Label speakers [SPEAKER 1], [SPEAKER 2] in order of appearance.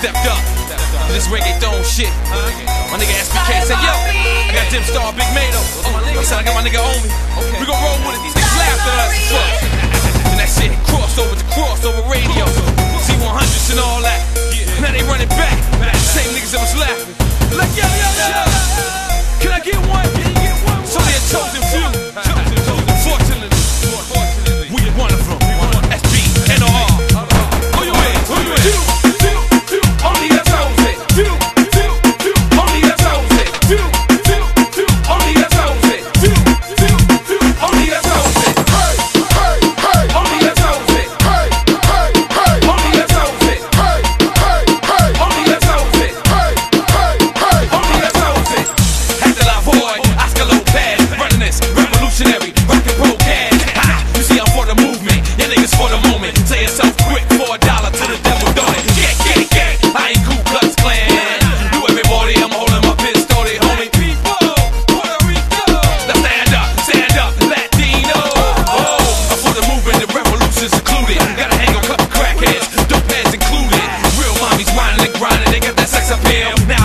[SPEAKER 1] stepped up to this reggaeton shit. My nigga SBK said, yo, I got Gem Star, Big Mato. Oh, said I got my nigga Omi. We gon' roll with it. These niggas laughed at us. And a. Now